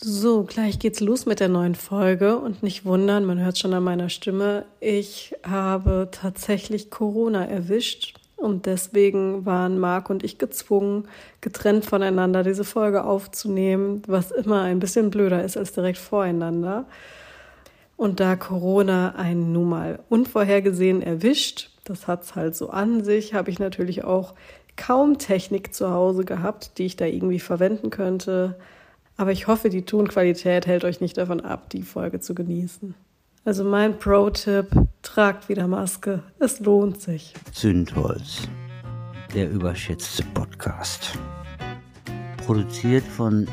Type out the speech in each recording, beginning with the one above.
So, gleich geht's los mit der neuen Folge und nicht wundern, man hört schon an meiner Stimme, ich habe tatsächlich Corona erwischt und deswegen waren Marc und ich gezwungen, getrennt voneinander diese Folge aufzunehmen, was immer ein bisschen blöder ist als direkt voreinander. Und da Corona einen nun mal unvorhergesehen erwischt, das hat's halt so an sich, habe ich natürlich auch kaum Technik zu Hause gehabt, die ich da irgendwie verwenden könnte. Aber ich hoffe, die Tonqualität hält euch nicht davon ab, die Folge zu genießen. Also mein Pro-Tipp, tragt wieder Maske. Es lohnt sich. Zündholz, der überschätzte Podcast. Produziert von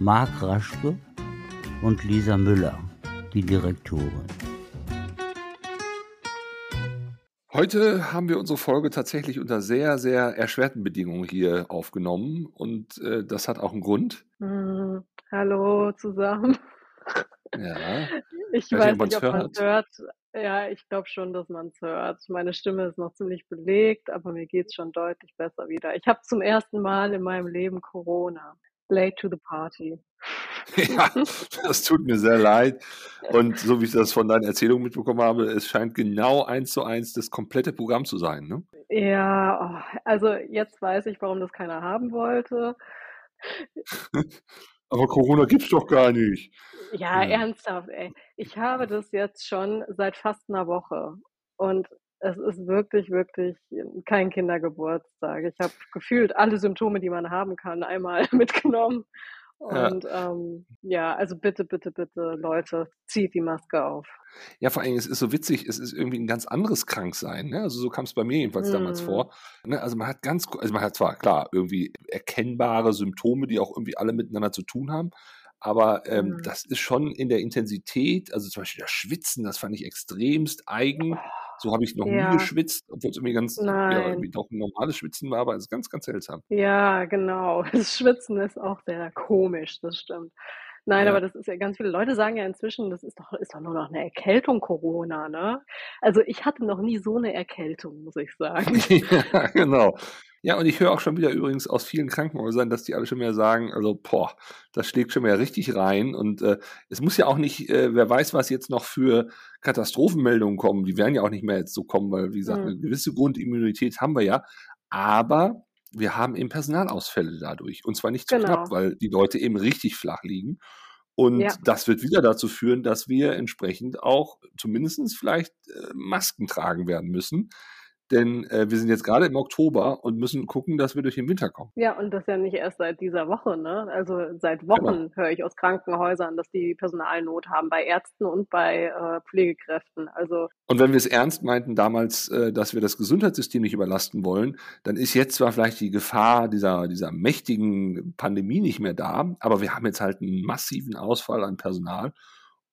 Marc Raschke und Lisa Müller, die Direktorin. Heute haben wir unsere Folge tatsächlich unter sehr, sehr erschwerten Bedingungen hier aufgenommen und äh, das hat auch einen Grund. Mm, hallo zusammen. Ja. Ich weiß, nicht, ob man es hört. Ja, ich glaube schon, dass man es hört. Meine Stimme ist noch ziemlich belegt, aber mir geht es schon deutlich besser wieder. Ich habe zum ersten Mal in meinem Leben Corona. Late to the party. Ja, das tut mir sehr leid. Und so wie ich das von deinen Erzählungen mitbekommen habe, es scheint genau eins zu eins das komplette Programm zu sein, ne? Ja, oh, also jetzt weiß ich, warum das keiner haben wollte. Aber Corona gibt's doch gar nicht. Ja, ja, ernsthaft, ey. Ich habe das jetzt schon seit fast einer Woche. Und es ist wirklich, wirklich kein Kindergeburtstag. Ich habe gefühlt alle Symptome, die man haben kann, einmal mitgenommen. Und ja. Ähm, ja, also bitte, bitte, bitte, Leute, zieht die Maske auf. Ja, vor allem, es ist so witzig, es ist irgendwie ein ganz anderes Kranksein. Ne? Also so kam es bei mir jedenfalls mm. damals vor. Ne? Also man hat ganz, also man hat zwar klar irgendwie erkennbare Symptome, die auch irgendwie alle miteinander zu tun haben, aber ähm, mm. das ist schon in der Intensität, also zum Beispiel das Schwitzen, das fand ich extremst eigen. Oh so habe ich noch ja. nie geschwitzt, obwohl es irgendwie ganz, ja, irgendwie doch ein normales Schwitzen war, aber es ist ganz, ganz seltsam. Ja, genau. Das Schwitzen ist auch sehr komisch, das stimmt. Nein, ja. aber das ist ja ganz viele Leute sagen ja inzwischen, das ist doch, ist doch nur noch eine Erkältung Corona, ne? Also ich hatte noch nie so eine Erkältung, muss ich sagen. ja, genau. Ja, und ich höre auch schon wieder übrigens aus vielen Krankenhäusern, dass die alle schon mehr sagen, also, boah, das schlägt schon mehr richtig rein. Und äh, es muss ja auch nicht, äh, wer weiß, was jetzt noch für Katastrophenmeldungen kommen. Die werden ja auch nicht mehr jetzt so kommen, weil, wie gesagt, mhm. eine gewisse Grundimmunität haben wir ja. Aber wir haben eben Personalausfälle dadurch. Und zwar nicht zu genau. knapp, weil die Leute eben richtig flach liegen. Und ja. das wird wieder dazu führen, dass wir entsprechend auch zumindest vielleicht äh, Masken tragen werden müssen. Denn äh, wir sind jetzt gerade im Oktober und müssen gucken, dass wir durch den Winter kommen. Ja, und das ja nicht erst seit dieser Woche, ne? Also seit Wochen genau. höre ich aus Krankenhäusern, dass die Personalnot haben bei Ärzten und bei äh, Pflegekräften. Also und wenn wir es ernst meinten damals, äh, dass wir das Gesundheitssystem nicht überlasten wollen, dann ist jetzt zwar vielleicht die Gefahr dieser, dieser mächtigen Pandemie nicht mehr da, aber wir haben jetzt halt einen massiven Ausfall an Personal.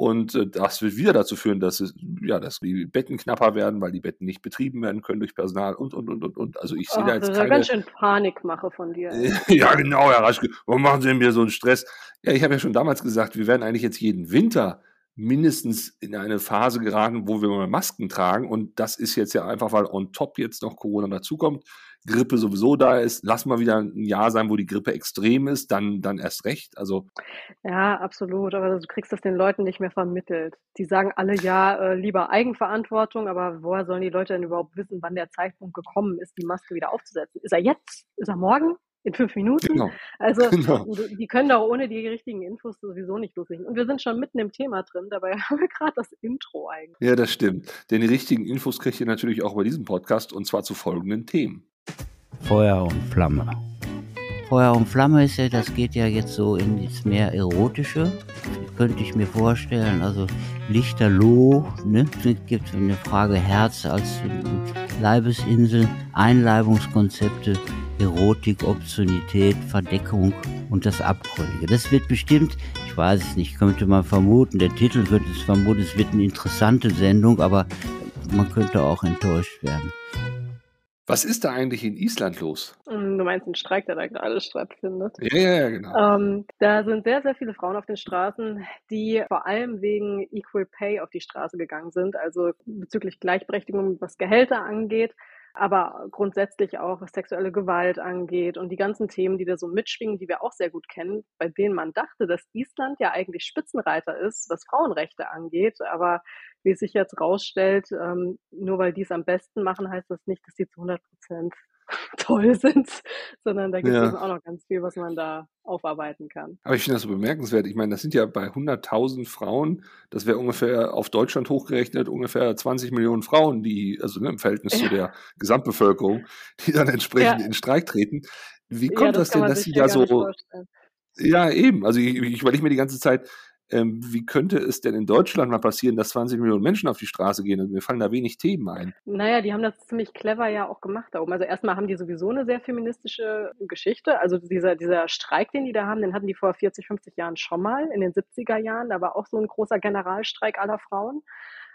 Und äh, das wird wieder dazu führen, dass es, ja, dass die Betten knapper werden, weil die Betten nicht betrieben werden können durch Personal und und und und und. Also ich sehe da jetzt das keine. Ganz schön Panikmache von dir. ja, genau, Herr Raschke. Warum machen Sie mir so einen Stress? Ja, ich habe ja schon damals gesagt, wir werden eigentlich jetzt jeden Winter mindestens in eine Phase geraten, wo wir mal Masken tragen. Und das ist jetzt ja einfach, weil on top jetzt noch Corona dazukommt. Grippe sowieso da ist, lass mal wieder ein Jahr sein, wo die Grippe extrem ist, dann, dann erst recht. Also ja, absolut. Aber du kriegst das den Leuten nicht mehr vermittelt. Die sagen alle ja äh, lieber Eigenverantwortung, aber woher sollen die Leute denn überhaupt wissen, wann der Zeitpunkt gekommen ist, die Maske wieder aufzusetzen? Ist er jetzt? Ist er morgen? in fünf Minuten. Genau. Also genau. die können doch ohne die richtigen Infos sowieso nicht loslegen. Und wir sind schon mitten im Thema drin, dabei haben wir gerade das Intro eigentlich. Ja, das stimmt. Denn die richtigen Infos kriegt ihr natürlich auch bei diesem Podcast und zwar zu folgenden Themen. Feuer und Flamme. Feuer und Flamme ist ja, das geht ja jetzt so in das mehr Erotische, könnte ich mir vorstellen. Also Lichterloh, ne? Es gibt eine Frage Herz als Leibesinsel, Einleibungskonzepte, Erotik, Obszönität, Verdeckung und das Abgründige. Das wird bestimmt, ich weiß es nicht, könnte man vermuten, der Titel könnte es vermuten, es wird eine interessante Sendung, aber man könnte auch enttäuscht werden. Was ist da eigentlich in Island los? Hm, du meinst den Streik, der da gerade stattfindet? Ja, ja, ja genau. Ähm, da sind sehr, sehr viele Frauen auf den Straßen, die vor allem wegen Equal Pay auf die Straße gegangen sind, also bezüglich Gleichberechtigung, was Gehälter angeht. Aber grundsätzlich auch, was sexuelle Gewalt angeht und die ganzen Themen, die da so mitschwingen, die wir auch sehr gut kennen, bei denen man dachte, dass Island ja eigentlich Spitzenreiter ist, was Frauenrechte angeht. Aber wie es sich jetzt rausstellt, ähm, nur weil die es am besten machen, heißt das nicht, dass die zu 100 Prozent toll sind, sondern da gibt es ja. auch noch ganz viel, was man da aufarbeiten kann. Aber ich finde das so bemerkenswert. Ich meine, das sind ja bei 100.000 Frauen, das wäre ungefähr auf Deutschland hochgerechnet ungefähr 20 Millionen Frauen, die, also ne, im Verhältnis ja. zu der Gesamtbevölkerung, die dann entsprechend ja. in Streik treten. Wie kommt das, das denn, dass sie da so. Ja, eben. Also ich, ich überlege mir die ganze Zeit, ähm, wie könnte es denn in Deutschland mal passieren, dass 20 Millionen Menschen auf die Straße gehen? Und mir fallen da wenig Themen ein. Naja, die haben das ziemlich clever ja auch gemacht da oben. Also erstmal haben die sowieso eine sehr feministische Geschichte. Also dieser, dieser Streik, den die da haben, den hatten die vor 40, 50 Jahren schon mal, in den 70er Jahren. Da war auch so ein großer Generalstreik aller Frauen.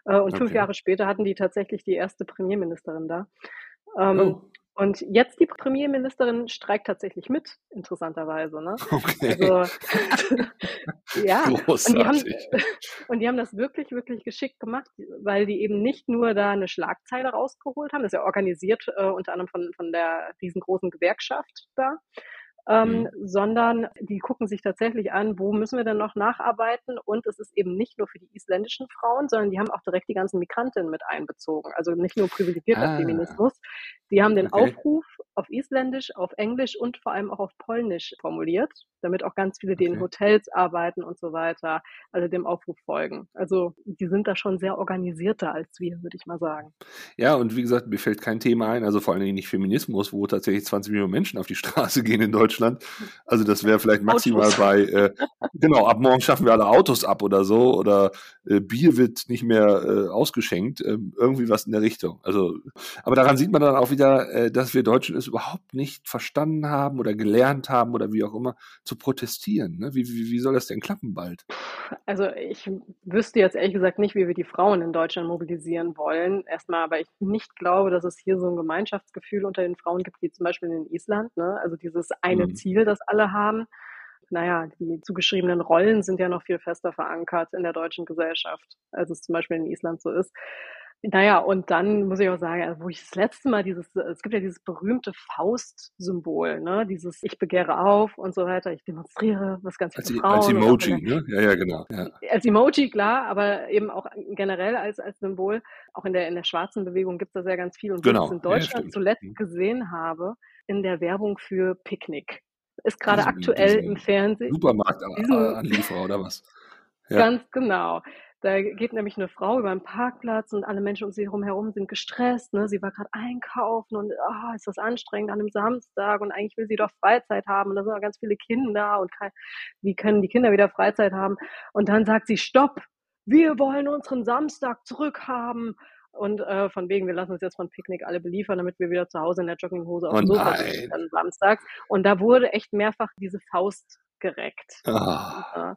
Äh, und okay. fünf Jahre später hatten die tatsächlich die erste Premierministerin da. Ähm, oh. Und jetzt die Premierministerin streikt tatsächlich mit, interessanterweise. Ne? Okay. Also, ja, und die, haben, und die haben das wirklich, wirklich geschickt gemacht, weil die eben nicht nur da eine Schlagzeile rausgeholt haben, das ist ja organisiert äh, unter anderem von, von der riesengroßen Gewerkschaft da, ähm, mhm. sondern die gucken sich tatsächlich an, wo müssen wir denn noch nacharbeiten. Und es ist eben nicht nur für die isländischen Frauen, sondern die haben auch direkt die ganzen Migrantinnen mit einbezogen. Also nicht nur privilegierter ah. Feminismus. Die haben den okay. Aufruf auf Isländisch, auf Englisch und vor allem auch auf Polnisch formuliert, damit auch ganz viele, die okay. in Hotels arbeiten und so weiter, also dem Aufruf folgen. Also die sind da schon sehr organisierter als wir, würde ich mal sagen. Ja, und wie gesagt, mir fällt kein Thema ein, also vor allen Dingen nicht Feminismus, wo tatsächlich 20 Millionen Menschen auf die Straße gehen in Deutschland. Also das wäre vielleicht maximal Autos. bei, äh, genau, ab morgen schaffen wir alle Autos ab oder so oder äh, Bier wird nicht mehr äh, ausgeschenkt, ähm, irgendwie was in der Richtung. Also, aber daran sieht man dann auch wieder, äh, dass wir Deutschen es überhaupt nicht verstanden haben oder gelernt haben oder wie auch immer zu protestieren. Ne? Wie, wie, wie soll das denn klappen bald? Also ich wüsste jetzt ehrlich gesagt nicht, wie wir die Frauen in Deutschland mobilisieren wollen. Erstmal, weil ich nicht glaube, dass es hier so ein Gemeinschaftsgefühl unter den Frauen gibt, wie zum Beispiel in Island. Ne? Also dieses eine mhm. Ziel, das alle haben naja, die zugeschriebenen Rollen sind ja noch viel fester verankert in der deutschen Gesellschaft, als es zum Beispiel in Island so ist. Naja, und dann muss ich auch sagen, also wo ich das letzte Mal dieses, es gibt ja dieses berühmte Faust-Symbol, ne? Dieses Ich begehre auf und so weiter, ich demonstriere, was ganz als, Frauen. Als Emoji, ne? Ja, ja, genau. Ja. Als Emoji, klar, aber eben auch generell als, als Symbol. Auch in der, in der schwarzen Bewegung gibt es da sehr ganz viel. Und genau. was ich in Deutschland ja, zuletzt mhm. gesehen habe, in der Werbung für Picknick. Ist gerade aktuell im Fernsehen. Supermarktanlieferer oder was? Ja. Ganz genau. Da geht nämlich eine Frau über einen Parkplatz und alle Menschen um sie herum sind gestresst. Ne? Sie war gerade einkaufen und oh, ist das anstrengend an einem Samstag und eigentlich will sie doch Freizeit haben und da sind auch ganz viele Kinder und kann, wie können die Kinder wieder Freizeit haben? Und dann sagt sie, stopp, wir wollen unseren Samstag zurückhaben. Und äh, von wegen, wir lassen uns jetzt von Picknick alle beliefern, damit wir wieder zu Hause in der Jogginghose auf dem oh Sofa sitzen samstags. Und da wurde echt mehrfach diese Faust gereckt. Oh.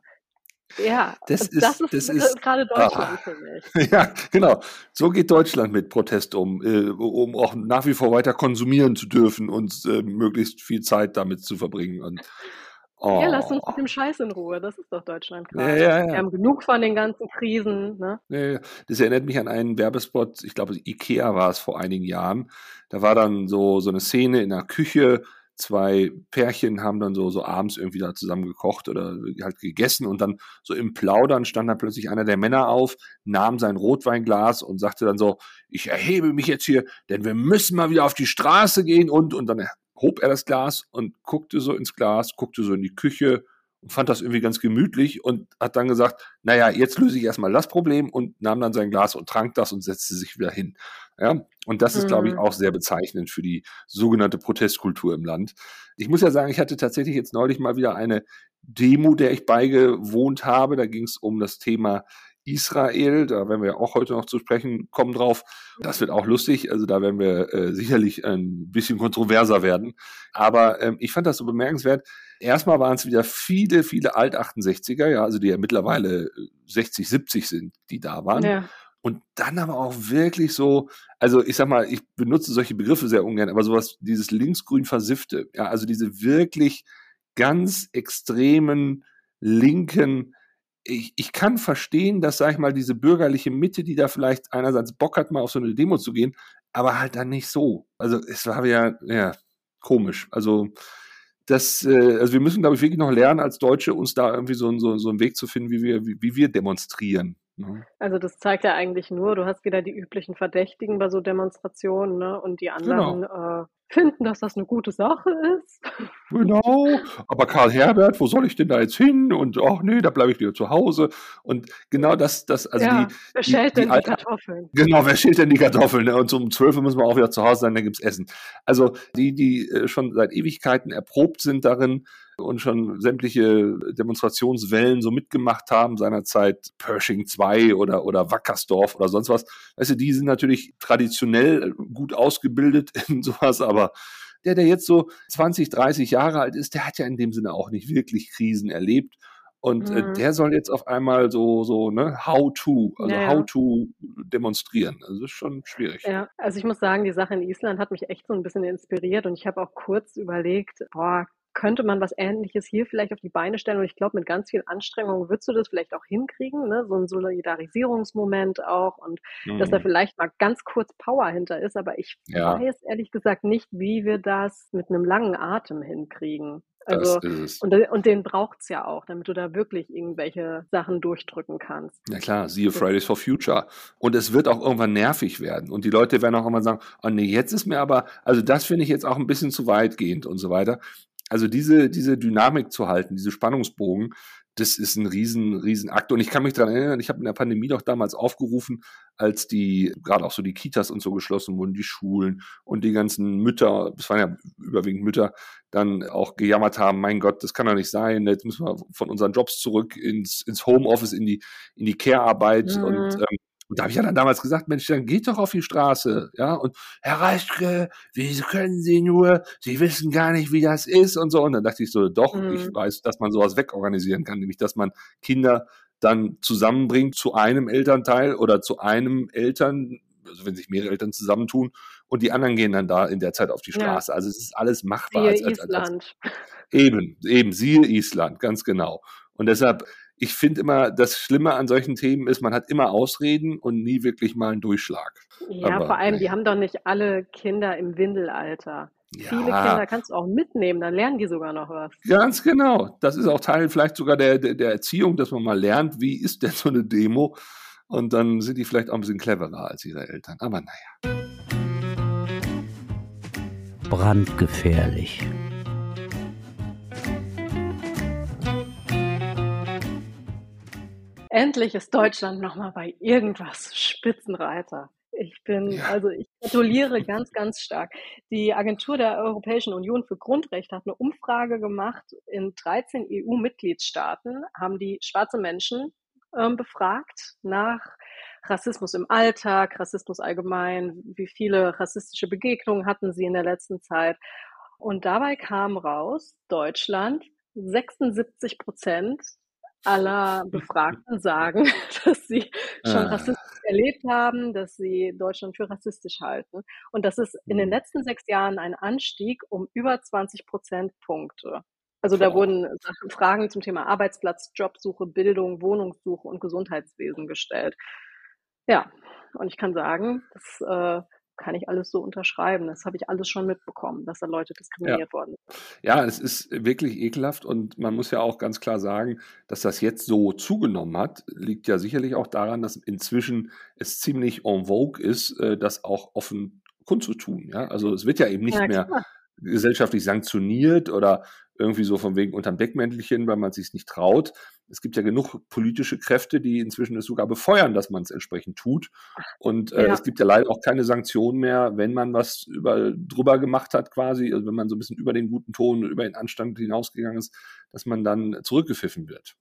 Ja, das ist, das ist, das ist gerade Deutschland ah, für mich. Ja, genau. So geht Deutschland mit Protest um, äh, um auch nach wie vor weiter konsumieren zu dürfen und äh, möglichst viel Zeit damit zu verbringen. Und, oh. Ja, lass uns mit dem Scheiß in Ruhe. Das ist doch Deutschland gerade. Ja, ja, ja. Wir haben genug von den ganzen Krisen. Ne? Ja, das erinnert mich an einen Werbespot, ich glaube, Ikea war es vor einigen Jahren. Da war dann so, so eine Szene in der Küche, zwei Pärchen haben dann so, so abends irgendwie da zusammen gekocht oder halt gegessen und dann so im Plaudern stand dann plötzlich einer der Männer auf, nahm sein Rotweinglas und sagte dann so, ich erhebe mich jetzt hier, denn wir müssen mal wieder auf die Straße gehen und, und dann hob er das Glas und guckte so ins Glas, guckte so in die Küche und fand das irgendwie ganz gemütlich und hat dann gesagt, naja, jetzt löse ich erstmal das Problem und nahm dann sein Glas und trank das und setzte sich wieder hin. Ja, und das ist, mhm. glaube ich, auch sehr bezeichnend für die sogenannte Protestkultur im Land. Ich muss ja sagen, ich hatte tatsächlich jetzt neulich mal wieder eine Demo, der ich beigewohnt habe. Da ging es um das Thema Israel, da werden wir auch heute noch zu sprechen kommen drauf. Das wird auch lustig, also da werden wir äh, sicherlich ein bisschen kontroverser werden. Aber ähm, ich fand das so bemerkenswert. Erstmal waren es wieder viele, viele Alt-68er, ja, also die ja mittlerweile 60, 70 sind, die da waren. Ja. Und dann aber auch wirklich so, also ich sag mal, ich benutze solche Begriffe sehr ungern, aber sowas, dieses linksgrün versiffte, ja, also diese wirklich ganz extremen linken ich, ich kann verstehen, dass, sag ich mal, diese bürgerliche Mitte, die da vielleicht einerseits Bock hat, mal auf so eine Demo zu gehen, aber halt dann nicht so. Also es war ja, ja komisch. Also das, äh, also wir müssen, glaube ich, wirklich noch lernen, als Deutsche uns da irgendwie so, so, so einen Weg zu finden, wie wir, wie, wie wir demonstrieren. Ne? Also das zeigt ja eigentlich nur, du hast wieder die üblichen Verdächtigen bei so Demonstrationen, ne? Und die anderen genau. äh, finden, dass das eine gute Sache ist. Genau, aber Karl Herbert, wo soll ich denn da jetzt hin? Und ach nee, da bleibe ich wieder zu Hause. Und genau das, das, also ja, die. Wer schält denn die, die Kartoffeln? Genau, wer schält denn die Kartoffeln? Ne? Und so um 12 Uhr müssen wir auch wieder zu Hause sein, dann gibt's Essen. Also die, die äh, schon seit Ewigkeiten erprobt sind darin, und schon sämtliche Demonstrationswellen so mitgemacht haben, seinerzeit Pershing 2 oder, oder Wackersdorf oder sonst was. Weißt du, die sind natürlich traditionell gut ausgebildet in sowas, aber der, der jetzt so 20, 30 Jahre alt ist, der hat ja in dem Sinne auch nicht wirklich Krisen erlebt. Und äh, mhm. äh, der soll jetzt auf einmal so, so, ne, how to, also ja, how to demonstrieren. Also das ist schon schwierig. Ja, also ich muss sagen, die Sache in Island hat mich echt so ein bisschen inspiriert und ich habe auch kurz überlegt, boah, könnte man was Ähnliches hier vielleicht auf die Beine stellen. Und ich glaube, mit ganz viel Anstrengung würdest du das vielleicht auch hinkriegen, ne? so ein Solidarisierungsmoment auch und mhm. dass da mhm. vielleicht mal ganz kurz Power hinter ist. Aber ich ja. weiß ehrlich gesagt nicht, wie wir das mit einem langen Atem hinkriegen. Also, und, und den braucht's ja auch, damit du da wirklich irgendwelche Sachen durchdrücken kannst. Ja klar, siehe Fridays for Future. Und es wird auch irgendwann nervig werden. Und die Leute werden auch immer sagen, oh nee, jetzt ist mir aber, also das finde ich jetzt auch ein bisschen zu weitgehend und so weiter also diese, diese Dynamik zu halten, diese Spannungsbogen, das ist ein riesen, riesen Akt. Und ich kann mich daran erinnern, ich habe in der Pandemie doch damals aufgerufen, als die, gerade auch so die Kitas und so geschlossen wurden, die Schulen und die ganzen Mütter, das waren ja überwiegend Mütter, dann auch gejammert haben, mein Gott, das kann doch nicht sein, jetzt müssen wir von unseren Jobs zurück ins, ins Homeoffice, in die, in die Care-Arbeit mhm. und ähm, und da habe ich ja dann damals gesagt, Mensch, dann geht doch auf die Straße, ja. Und Herr Reichke, wie können Sie nur? Sie wissen gar nicht, wie das ist und so. Und dann dachte ich so, doch, mhm. ich weiß, dass man sowas wegorganisieren kann, nämlich dass man Kinder dann zusammenbringt zu einem Elternteil oder zu einem Eltern, also wenn sich mehrere Eltern zusammentun und die anderen gehen dann da in der Zeit auf die Straße. Ja. Also es ist alles machbar. Siehe als, als, als, Island. eben, eben, siehe Island, ganz genau. Und deshalb ich finde immer, das Schlimme an solchen Themen ist, man hat immer Ausreden und nie wirklich mal einen Durchschlag. Ja, Aber, vor allem, die haben doch nicht alle Kinder im Windelalter. Ja. Viele Kinder kannst du auch mitnehmen, dann lernen die sogar noch was. Ganz genau. Das ist auch Teil vielleicht sogar der, der, der Erziehung, dass man mal lernt, wie ist denn so eine Demo. Und dann sind die vielleicht auch ein bisschen cleverer als ihre Eltern. Aber naja. Brandgefährlich. Endlich ist Deutschland nochmal bei irgendwas Spitzenreiter. Ich bin, ja. also ich gratuliere ganz, ganz stark. Die Agentur der Europäischen Union für Grundrechte hat eine Umfrage gemacht. In 13 EU-Mitgliedstaaten haben die schwarze Menschen ähm, befragt nach Rassismus im Alltag, Rassismus allgemein, wie viele rassistische Begegnungen hatten sie in der letzten Zeit. Und dabei kam raus, Deutschland, 76 Prozent aller Befragten sagen, dass sie schon ah. Rassismus erlebt haben, dass sie Deutschland für rassistisch halten. Und das ist in den mhm. letzten sechs Jahren ein Anstieg um über 20 Prozentpunkte. Also da wurden Fragen zum Thema Arbeitsplatz, Jobsuche, Bildung, Wohnungssuche und Gesundheitswesen gestellt. Ja, und ich kann sagen, das äh, kann ich alles so unterschreiben. Das habe ich alles schon mitbekommen, dass da Leute diskriminiert ja. worden sind. Ja, es ist wirklich ekelhaft und man muss ja auch ganz klar sagen, dass das jetzt so zugenommen hat, liegt ja sicherlich auch daran, dass inzwischen es ziemlich en vogue ist, äh, das auch offen kundzutun. Ja? Also es wird ja eben nicht ja, mehr gesellschaftlich sanktioniert oder irgendwie so von wegen unterm Deckmäntelchen, weil man es sich nicht traut. Es gibt ja genug politische Kräfte, die inzwischen es sogar befeuern, dass man es entsprechend tut. Und äh, ja. es gibt ja leider auch keine Sanktionen mehr, wenn man was über, drüber gemacht hat quasi, also wenn man so ein bisschen über den guten Ton, über den Anstand hinausgegangen ist, dass man dann zurückgepfiffen wird.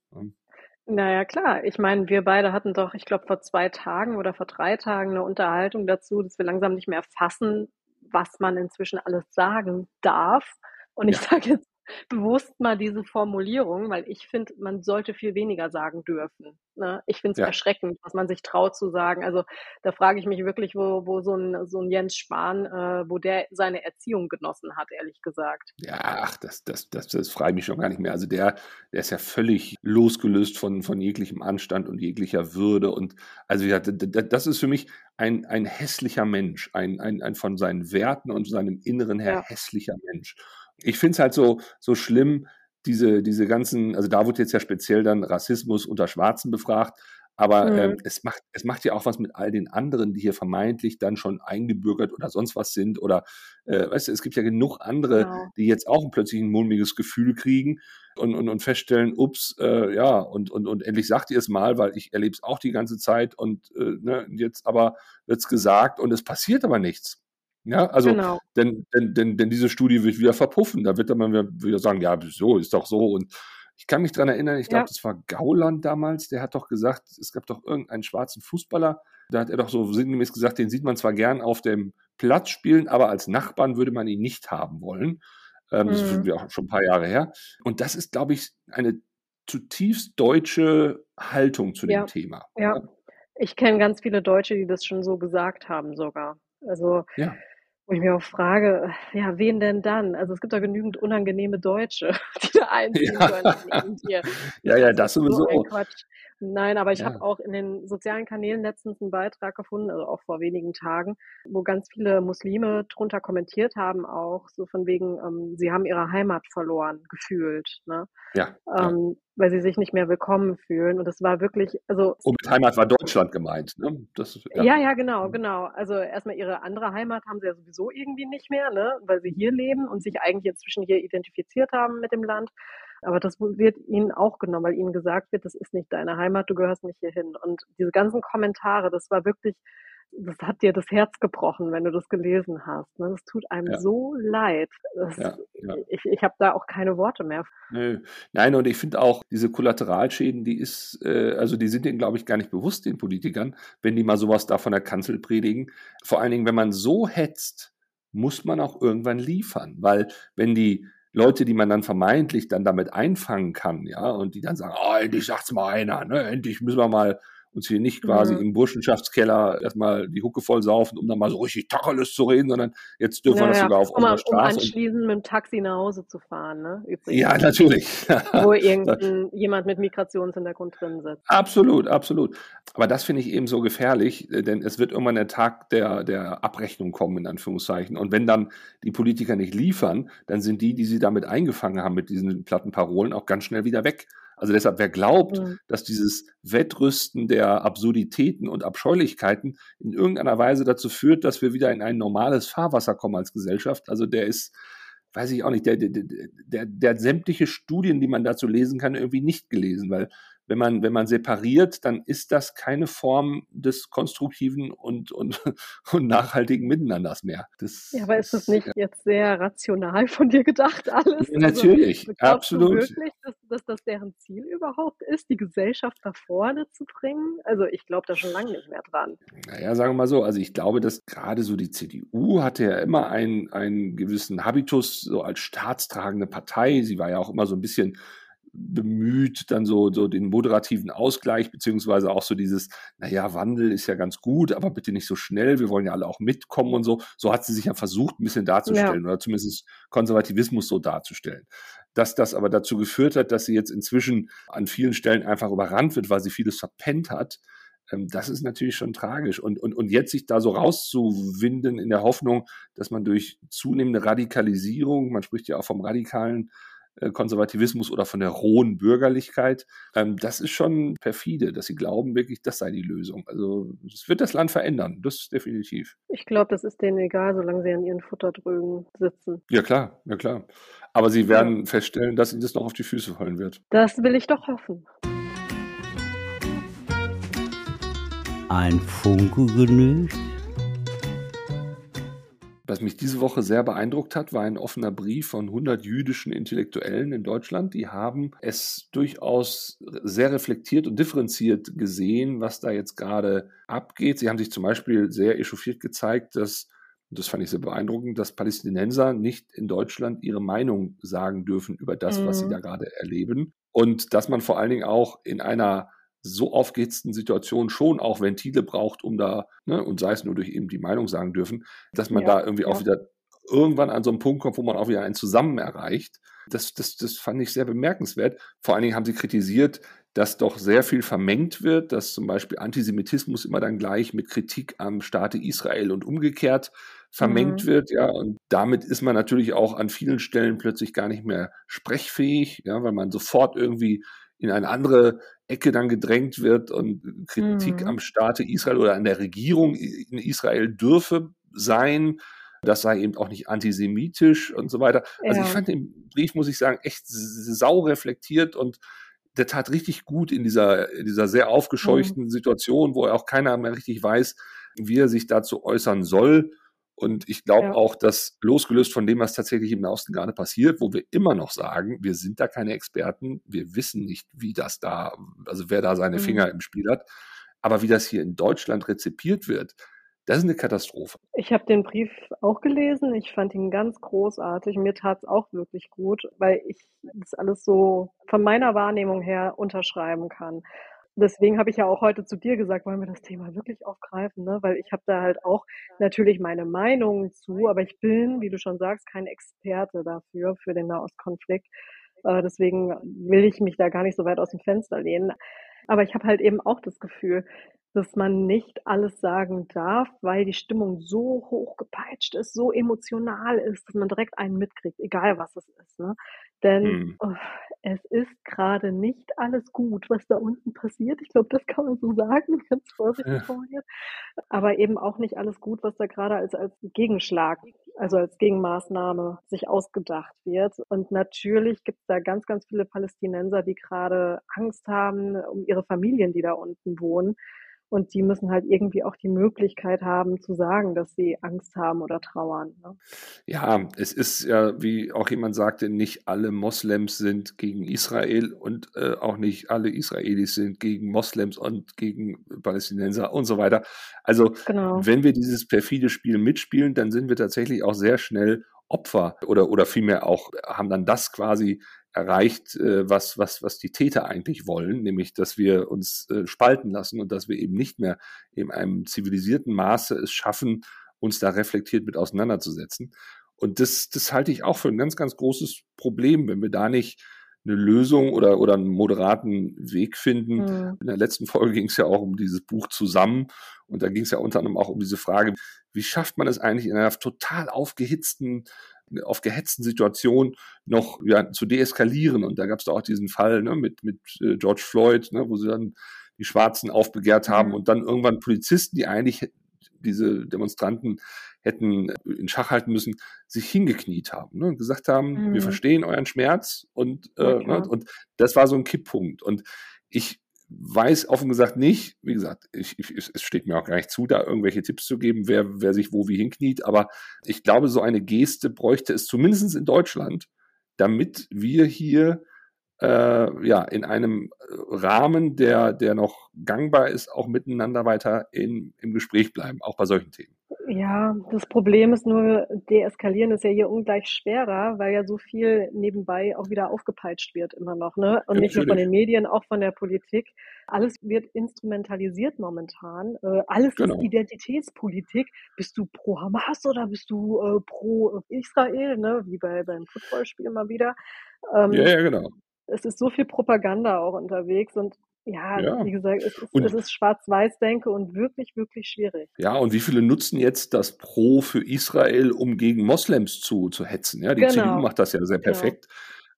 Naja, klar. Ich meine, wir beide hatten doch, ich glaube, vor zwei Tagen oder vor drei Tagen eine Unterhaltung dazu, dass wir langsam nicht mehr fassen, was man inzwischen alles sagen darf. Und ich ja. sage jetzt bewusst mal diese Formulierung, weil ich finde, man sollte viel weniger sagen dürfen. Ne? Ich finde es Ja. erschreckend, was man sich traut zu sagen. Also da frage ich mich wirklich, wo, wo so, ein, so ein Jens Spahn, äh, wo der seine Erziehung genossen hat, ehrlich gesagt. Ja, ach, das, das, das, das ich mich schon gar nicht mehr. Also der, der ist ja völlig losgelöst von, von jeglichem Anstand und jeglicher Würde. Und also ja, das ist für mich ein, ein hässlicher Mensch, ein, ein, ein von seinen Werten und seinem Inneren her Ja. hässlicher Mensch. Ich finde es halt so, so schlimm, diese, diese ganzen, also da wird jetzt ja speziell dann Rassismus unter Schwarzen befragt, aber Mhm. ähm, es, macht, es macht ja auch was mit all den anderen, die hier vermeintlich dann schon eingebürgert oder sonst was sind oder, äh, weißt du, es gibt ja genug andere, Genau. die jetzt auch plötzlich ein mulmiges Gefühl kriegen und, und, und feststellen, ups, äh, ja, und, und, und endlich sagt ihr es mal, weil ich erlebe es auch die ganze Zeit und äh, ne, jetzt aber wird's gesagt und es passiert aber nichts. Ja, also genau. denn, denn, denn, denn diese Studie wird wieder verpuffen. Da wird dann mal wieder sagen, ja, so ist doch so. Und ich kann mich dran erinnern, ich glaube, Ja. das war Gauland damals, der hat doch gesagt, es gab doch irgendeinen schwarzen Fußballer, da hat er doch so sinngemäß gesagt, den sieht man zwar gern auf dem Platz spielen, aber als Nachbarn würde man ihn nicht haben wollen. Ähm, Das ist Mhm. schon- auch schon ein paar Jahre her. Und das ist, glaube ich, eine zutiefst deutsche Haltung zu dem Ja. Thema. Ja. Ich kenne ganz viele Deutsche, die das schon so gesagt haben sogar. Also Ja. Wo ich mich auch frage, ja, wen denn dann? Also es gibt da genügend unangenehme Deutsche, die da einziehen Ja. können. Ja, ja, das so sowieso. ein Quatsch. Nein, aber ich Ja. habe auch in den sozialen Kanälen letztens einen Beitrag gefunden, also auch vor wenigen Tagen, wo ganz viele Muslime drunter kommentiert haben, auch so von wegen, ähm, sie haben ihre Heimat verloren, gefühlt, ne? Ja. ja. Ähm, weil sie sich nicht mehr willkommen fühlen. Und das war wirklich, also Und mit Heimat war Deutschland gemeint. Ne? Das, ist- ja, ja, genau, genau. Also erstmal ihre andere Heimat haben sie ja sowieso irgendwie nicht mehr, ne, weil sie hier leben und sich eigentlich inzwischen hier identifiziert haben mit dem Land. Aber das wird ihnen auch genommen, weil ihnen gesagt wird, das ist nicht deine Heimat, du gehörst nicht hierhin. Und diese ganzen Kommentare, das war wirklich, das hat dir das Herz gebrochen, wenn du das gelesen hast. Ne? Das tut einem Ja. so leid. Das, Ja, ja. Ich, ich habe da auch keine Worte mehr. Nö. Nein, und ich finde auch, diese Kollateralschäden, die ist, äh, also die sind denen, glaube ich, gar nicht bewusst, den Politikern, wenn die mal sowas da von der Kanzel predigen. Vor allen Dingen, wenn man so hetzt, muss man auch irgendwann liefern. Weil wenn die Leute, die man dann vermeintlich dann damit einfangen kann, ja, und die dann sagen, oh, endlich sagt's mal einer, ne, endlich müssen wir mal uns hier nicht quasi Mhm. im Burschenschaftskeller erstmal die Hucke voll saufen, um dann mal so richtig Tacheles zu reden, sondern jetzt dürfen wir das Ja, ja. sogar auf um, unserer um Straße. und- anschließend mit dem Taxi nach Hause zu fahren, ne? Übrigens. ja, natürlich. Wo irgendein jemand mit Migrationshintergrund drin sitzt. Absolut, absolut. Aber das finde ich eben so gefährlich, äh, denn es wird irgendwann der Tag der, der Abrechnung kommen, in Anführungszeichen. Und wenn dann die Politiker nicht liefern, dann sind die, die sie damit eingefangen haben mit diesen platten Parolen, auch ganz schnell wieder weg. Also deshalb, wer glaubt, Mhm. dass dieses Wettrüsten der Absurditäten und Abscheulichkeiten in irgendeiner Weise dazu führt, dass wir wieder in ein normales Fahrwasser kommen als Gesellschaft, also der ist, weiß ich auch nicht, der, der, der, der hat sämtliche Studien, die man dazu lesen kann, irgendwie nicht gelesen, weil wenn man, wenn man separiert, dann ist das keine Form des konstruktiven und, und, und nachhaltigen Miteinanders mehr. Das, Ja, aber ist das nicht jetzt sehr rational von dir gedacht alles? Ja, natürlich, also, absolut. Du wirklich, dass, dass das deren Ziel überhaupt ist, die Gesellschaft nach vorne zu bringen? Also ich glaube da schon lange nicht mehr dran. Naja, sagen wir mal so, also ich glaube, dass gerade so die CDU hatte ja immer einen, einen gewissen Habitus, so als staatstragende Partei. Sie war ja auch immer so ein bisschen bemüht, dann so, so den moderativen Ausgleich, beziehungsweise auch so dieses, naja, Wandel ist ja ganz gut, aber bitte nicht so schnell, wir wollen ja alle auch mitkommen und so. So hat sie sich ja versucht, ein bisschen darzustellen, oder zumindest Konservativismus so darzustellen. Dass das aber dazu geführt hat, dass sie jetzt inzwischen an vielen Stellen einfach überrannt wird, weil sie vieles verpennt hat, ähm, das ist natürlich schon tragisch. Und, und, und jetzt sich da so rauszuwinden in der Hoffnung, dass man durch zunehmende Radikalisierung, man spricht ja auch vom radikalen Konservativismus oder von der rohen Bürgerlichkeit, ähm, das ist schon perfide, dass sie glauben wirklich, das sei die Lösung. Also es wird das Land verändern, das definitiv. Ich glaube, das ist denen egal, solange sie an ihren Futterdrögen sitzen. Ja klar, ja klar. Aber sie werden ja. feststellen, dass ihnen das noch auf die Füße fallen wird. Das will ich doch hoffen. Ein Funke genügt. Was mich diese Woche sehr beeindruckt hat, war ein offener Brief von 100 jüdischen Intellektuellen in Deutschland. Die haben es durchaus sehr reflektiert und differenziert gesehen, was da jetzt gerade abgeht. Sie haben sich zum Beispiel sehr echauffiert gezeigt, dass und das fand ich sehr beeindruckend, dass Palästinenser nicht in Deutschland ihre Meinung sagen dürfen über das, mhm. was sie mhm. da gerade erleben. Und dass man vor allen Dingen auch in einer so aufgehitzten Situation schon auch Ventile braucht, um da, ne, und sei es nur durch eben die Meinung sagen dürfen, dass man ja, da irgendwie ja. auch wieder irgendwann an so einen Punkt kommt, wo man auch wieder einen zusammen erreicht. Das, das, das fand ich sehr bemerkenswert. Vor allen Dingen haben sie kritisiert, dass doch sehr viel vermengt wird, dass zum Beispiel Antisemitismus immer dann gleich mit Kritik am Staate Israel und umgekehrt vermengt mhm. wird, ja, und damit ist man natürlich auch an vielen Stellen plötzlich gar nicht mehr sprechfähig, ja, weil man sofort irgendwie in eine andere Ecke dann gedrängt wird und Kritik mhm. am Staate Israel oder an der Regierung in Israel dürfe sein. Das sei eben auch nicht antisemitisch und so weiter. Also ja. ich fand den Brief, muss ich sagen, echt sau reflektiert und der tat richtig gut in dieser, in dieser sehr aufgescheuchten mhm. Situation, wo auch keiner mehr richtig weiß, wie er sich dazu äußern soll. Und ich glaube ja. auch, dass losgelöst von dem, was tatsächlich im Osten gerade passiert, wo wir immer noch sagen, wir sind da keine Experten, wir wissen nicht, wie das da, also wer da seine mhm. Finger im Spiel hat, aber wie das hier in Deutschland rezipiert wird, das ist eine Katastrophe. Ich habe den Brief auch gelesen. Ich fand ihn ganz großartig. Mir tat es auch wirklich gut, weil ich das alles so von meiner Wahrnehmung her unterschreiben kann deswegen habe ich ja auch heute zu dir gesagt, wollen wir das Thema wirklich aufgreifen, ne? weil ich habe da halt auch natürlich meine Meinung zu, aber ich bin, wie du schon sagst, kein Experte dafür, für den Nahostkonflikt. Äh, deswegen will ich mich da gar nicht so weit aus dem Fenster lehnen. Aber ich habe halt eben auch das Gefühl, dass man nicht alles sagen darf, weil die Stimmung so hochgepeitscht ist, so emotional ist, dass man direkt einen mitkriegt, egal was es ist. Ne? Denn hm. oh, es ist gerade nicht alles gut, was da unten passiert. Ich glaube, das kann man so sagen, ganz vorsichtig formuliert. Aber eben auch nicht alles gut, was da gerade als, als Gegenschlag, also als Gegenmaßnahme sich ausgedacht wird. Und natürlich gibt es da ganz, ganz viele Palästinenser, die gerade Angst haben um ihre Familien, die da unten wohnen. Und die müssen halt irgendwie auch die Möglichkeit haben zu sagen, dass sie Angst haben oder trauern. Ne? Ja, es ist ja, wie auch jemand sagte, nicht alle Moslems sind gegen Israel und äh, auch nicht alle Israelis sind gegen Moslems und gegen Palästinenser und so weiter. Also genau. wenn wir dieses perfide Spiel mitspielen, dann sind wir tatsächlich auch sehr schnell Opfer oder, oder vielmehr auch haben dann das quasi erreicht, äh, was, was, was die Täter eigentlich wollen, nämlich dass wir uns äh, spalten lassen und dass wir eben nicht mehr in einem zivilisierten Maße es schaffen, uns da reflektiert mit auseinanderzusetzen. Und das, das halte ich auch für ein ganz, ganz großes Problem, wenn wir da nicht eine Lösung oder, oder einen moderaten Weg finden. Mhm. In der letzten Folge ging es ja auch um dieses Buch zusammen und da ging es ja unter anderem auch um diese Frage, wie schafft man es eigentlich in einer total aufgehitzten auf gehetzten Situationen noch ja, zu deeskalieren. Und da gab es da auch diesen Fall ne, mit, mit äh, George Floyd, ne, wo sie dann die Schwarzen aufbegehrt haben und dann irgendwann Polizisten, die eigentlich diese Demonstranten hätten in Schach halten müssen, sich hingekniet haben ne, und gesagt haben, mhm. wir verstehen euren Schmerz und, äh, ne, und das war so ein Kipppunkt. Und ich weiß offen gesagt nicht, wie gesagt, ich, ich, es steht mir auch gar nicht zu, da irgendwelche Tipps zu geben, wer, wer sich wo wie hinkniet, aber ich glaube, so eine Geste bräuchte es zumindest in Deutschland, damit wir hier äh, ja in einem Rahmen, der, der noch gangbar ist, auch miteinander weiter in, im Gespräch bleiben, auch bei solchen Themen. Ja, das Problem ist nur, deeskalieren ist ja hier ungleich schwerer, weil ja so viel nebenbei auch wieder aufgepeitscht wird immer noch, ne? Und nicht nur von den Medien, auch von der Politik. Alles wird instrumentalisiert momentan. Äh, alles genau. ist Identitätspolitik. Bist du pro Hamas oder bist du äh, pro Israel, ne? Wie bei beim Footballspiel mal wieder. Ähm, ja, ja, genau. Es ist so viel Propaganda auch unterwegs und ja, ja, wie gesagt, es ist, es ist Schwarz-Weiß-Denke und wirklich, wirklich schwierig. Ja, und wie viele nutzen jetzt das Pro für Israel, um gegen Moslems zu, zu hetzen? Ja, die genau. CDU macht das ja sehr perfekt. Genau.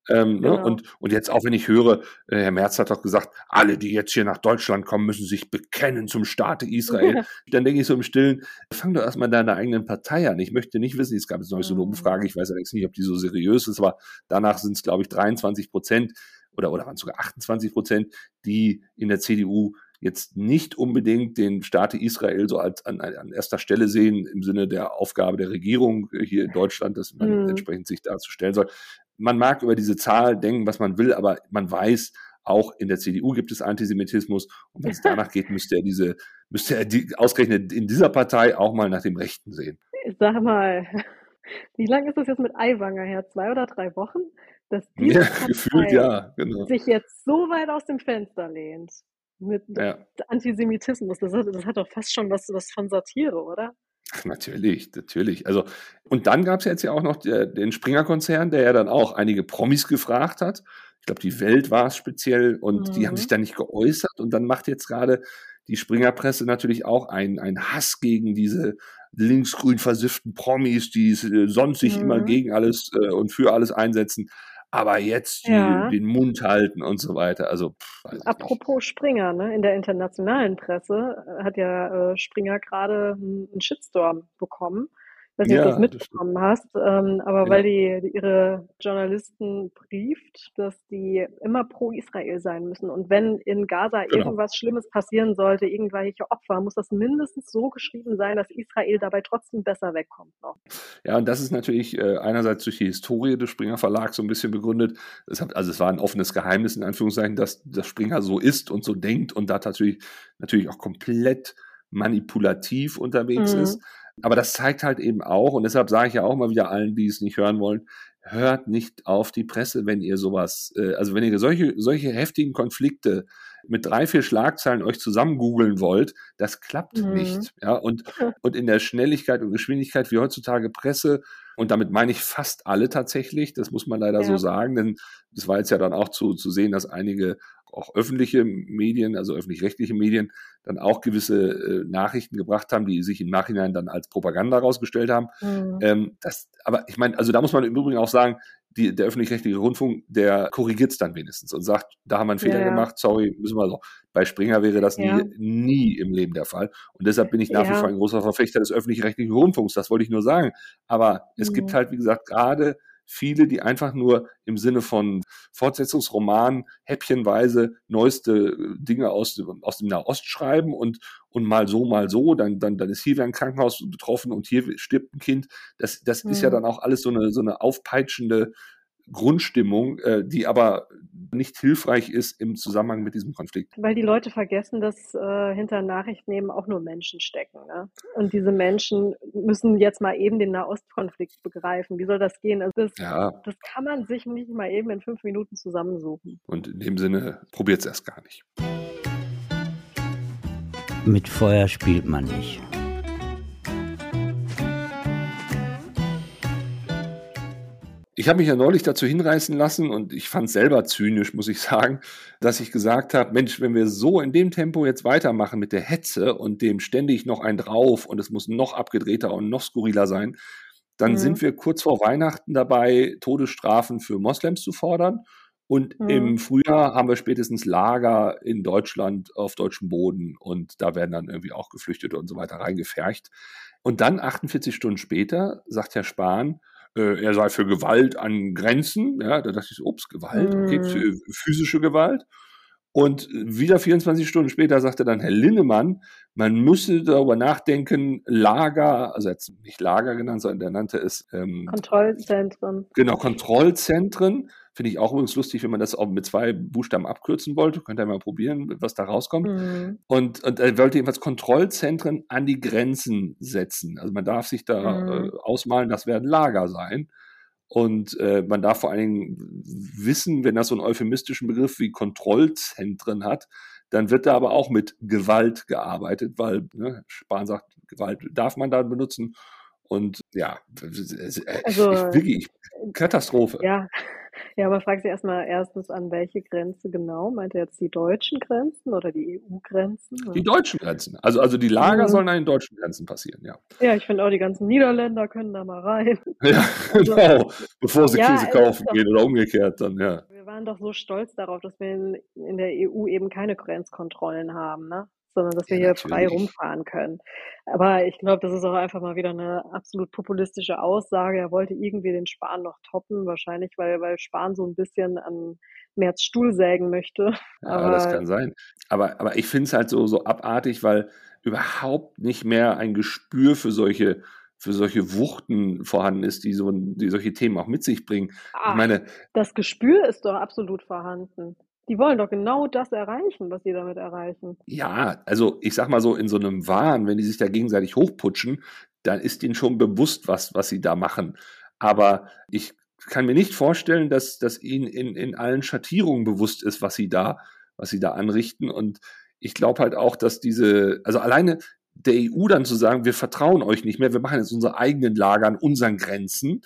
Ähm, ne? genau. und, und jetzt auch, wenn ich höre, äh, Herr Merz hat doch gesagt, alle, die jetzt hier nach Deutschland kommen, müssen sich bekennen zum Staate Israel. Dann denke ich so im Stillen, fang doch erstmal deine eigenen Partei an. Ich möchte nicht wissen, es gab jetzt noch so eine mhm. Umfrage, ich weiß allerdings nicht, ob die so seriös ist, aber danach sind es, glaube ich, 23 Prozent oder, oder waren sogar 28 Prozent, die in der CDU jetzt nicht unbedingt den Staat Israel so als an, an erster Stelle sehen im Sinne der Aufgabe der Regierung hier in Deutschland, dass man mhm. entsprechend sich dazu stellen soll. Man mag über diese Zahl denken, was man will, aber man weiß, auch in der CDU gibt es Antisemitismus und wenn es danach geht, müsste er diese, müsste er die, ausgerechnet in dieser Partei auch mal nach dem Rechten sehen. Sag mal, wie lange ist das jetzt mit Aiwanger her? Zwei oder drei Wochen? Dass diese ja, gefühlt, ja, genau. sich jetzt so weit aus dem Fenster lehnt mit ja. Antisemitismus. Das hat, das hat doch fast schon was, was von Satire, oder? Ach, natürlich, natürlich. Also, und dann gab es jetzt ja auch noch der, den Springer-Konzern, der ja dann auch einige Promis gefragt hat. Ich glaube, die Welt war es speziell und mhm. die haben sich mhm. da nicht geäußert. Und dann macht jetzt gerade die Springerpresse natürlich auch einen, einen Hass gegen diese linksgrün versifften Promis, die äh, sonst sich mhm. immer gegen alles äh, und für alles einsetzen aber jetzt ja. den Mund halten und so weiter. Also pff, apropos nicht. Springer, ne? In der internationalen Presse äh, hat ja äh, Springer gerade einen Shitstorm bekommen weiß nicht, ja, ob du das mitbekommen hast, ähm, aber ja. weil die, die, ihre Journalisten brieft, dass die immer pro Israel sein müssen. Und wenn in Gaza genau. irgendwas Schlimmes passieren sollte, irgendwelche Opfer, muss das mindestens so geschrieben sein, dass Israel dabei trotzdem besser wegkommt noch. Ja, und das ist natürlich äh, einerseits durch die Historie des Springer Verlags so ein bisschen begründet. Es hat, also es war ein offenes Geheimnis in Anführungszeichen, dass das Springer so ist und so denkt und da natürlich, natürlich auch komplett manipulativ unterwegs mhm. ist. Aber das zeigt halt eben auch, und deshalb sage ich ja auch mal wieder allen, die es nicht hören wollen, hört nicht auf die Presse, wenn ihr sowas, äh, also wenn ihr solche, solche heftigen Konflikte mit drei, vier Schlagzeilen euch zusammen googeln wollt, das klappt mhm. nicht. Ja, und, und in der Schnelligkeit und Geschwindigkeit wie heutzutage Presse, und damit meine ich fast alle tatsächlich, das muss man leider ja. so sagen, denn das war jetzt ja dann auch zu, zu sehen, dass einige auch öffentliche Medien, also öffentlich-rechtliche Medien, dann auch gewisse äh, Nachrichten gebracht haben, die sich im Nachhinein dann als Propaganda rausgestellt haben. Mhm. Ähm, das, aber ich meine, also da muss man im Übrigen auch sagen, die, der öffentlich-rechtliche Rundfunk, der korrigiert es dann wenigstens und sagt, da haben wir einen Fehler ja. gemacht, sorry, müssen wir so. Bei Springer wäre das ja. nie, nie im Leben der Fall. Und deshalb bin ich nach wie vor ein großer Verfechter des öffentlich-rechtlichen Rundfunks, das wollte ich nur sagen. Aber es mhm. gibt halt, wie gesagt, gerade viele, die einfach nur im Sinne von Fortsetzungsroman häppchenweise neueste äh, Dinge aus, aus dem Nahost schreiben und, und mal so, mal so, dann, dann, dann ist hier wieder ein Krankenhaus betroffen und hier stirbt ein Kind. Das, das mhm. ist ja mhm. dann auch alles so eine, so eine aufpeitschende Grundstimmung, äh, die aber nicht hilfreich ist im Zusammenhang mit diesem Konflikt. Weil die Leute vergessen, dass äh, hinter Nachrichten eben auch nur Menschen stecken. Ne? Und diese Menschen müssen jetzt mal eben den Nahostkonflikt begreifen. Wie soll das gehen? Also das, ja. das kann man sich nicht mal eben in fünf Minuten zusammensuchen. Und in dem Sinne, probiert es erst gar nicht. Mit Feuer spielt man nicht. Ich habe mich ja neulich dazu hinreißen lassen und ich fand es selber zynisch, muss ich sagen, dass ich gesagt habe, Mensch, wenn wir so in dem Tempo jetzt weitermachen mit der Hetze und dem ständig noch ein drauf und es muss noch abgedrehter und noch skurriler sein, dann mhm. sind wir kurz vor Weihnachten dabei, Todesstrafen für Moslems zu fordern. Und mhm. im Frühjahr haben wir spätestens Lager in Deutschland auf deutschem Boden und da werden dann irgendwie auch Geflüchtete und so weiter reingefercht. Und dann 48 Stunden später sagt Herr Spahn, äh, er sei für Gewalt an Grenzen. Ja, da dachte ich, ups, Gewalt, okay, mhm. physische Gewalt. Und wieder 24 Stunden später sagte dann Herr Linnemann, man müsse darüber nachdenken, Lager, also jetzt nicht Lager genannt, sondern der nannte es ähm, Kontrollzentren. Genau, Kontrollzentren Finde ich auch übrigens lustig, wenn man das auch mit zwei Buchstaben abkürzen wollte. Könnt ihr mal probieren, was da rauskommt. Mhm. Und, und er wollte jedenfalls Kontrollzentren an die Grenzen setzen. Also man darf sich da mhm. äh, ausmalen, das werden Lager sein. Und äh, man darf vor allen Dingen wissen, wenn das so einen euphemistischen Begriff wie Kontrollzentren hat, dann wird da aber auch mit Gewalt gearbeitet, weil ne, Spahn sagt, Gewalt darf man da benutzen. Und ja, also, ich, wirklich, Katastrophe. Ja, ja, man fragt sich erstmal erstens an welche Grenze genau. Meint er jetzt die deutschen Grenzen oder die EU-Grenzen? Die deutschen Grenzen. Also, also die Lager mhm. sollen an den deutschen Grenzen passieren, ja. Ja, ich finde auch, die ganzen Niederländer können da mal rein. Ja, also, genau. Bevor sie ja, Käse kaufen gehen oder umgekehrt dann, ja. Wir waren doch so stolz darauf, dass wir in, in der EU eben keine Grenzkontrollen haben, ne? Sondern dass wir ja, hier frei rumfahren können. Aber ich glaube, das ist auch einfach mal wieder eine absolut populistische Aussage. Er wollte irgendwie den Spahn noch toppen, wahrscheinlich, weil, weil Spahn so ein bisschen an Merz Stuhl sägen möchte. Ja, aber, das kann sein. Aber, aber ich finde es halt so, so abartig, weil überhaupt nicht mehr ein Gespür für solche für solche Wuchten vorhanden ist, die so die solche Themen auch mit sich bringen. Ach, ich meine, das Gespür ist doch absolut vorhanden. Die wollen doch genau das erreichen, was sie damit erreichen. Ja, also ich sag mal so, in so einem Wahn, wenn die sich da gegenseitig hochputschen, dann ist ihnen schon bewusst, was, was sie da machen. Aber ich kann mir nicht vorstellen, dass, dass ihnen in, in allen Schattierungen bewusst ist, was sie da, was sie da anrichten. Und ich glaube halt auch, dass diese, also alleine der EU dann zu sagen, wir vertrauen euch nicht mehr, wir machen jetzt unsere eigenen Lager an unseren Grenzen,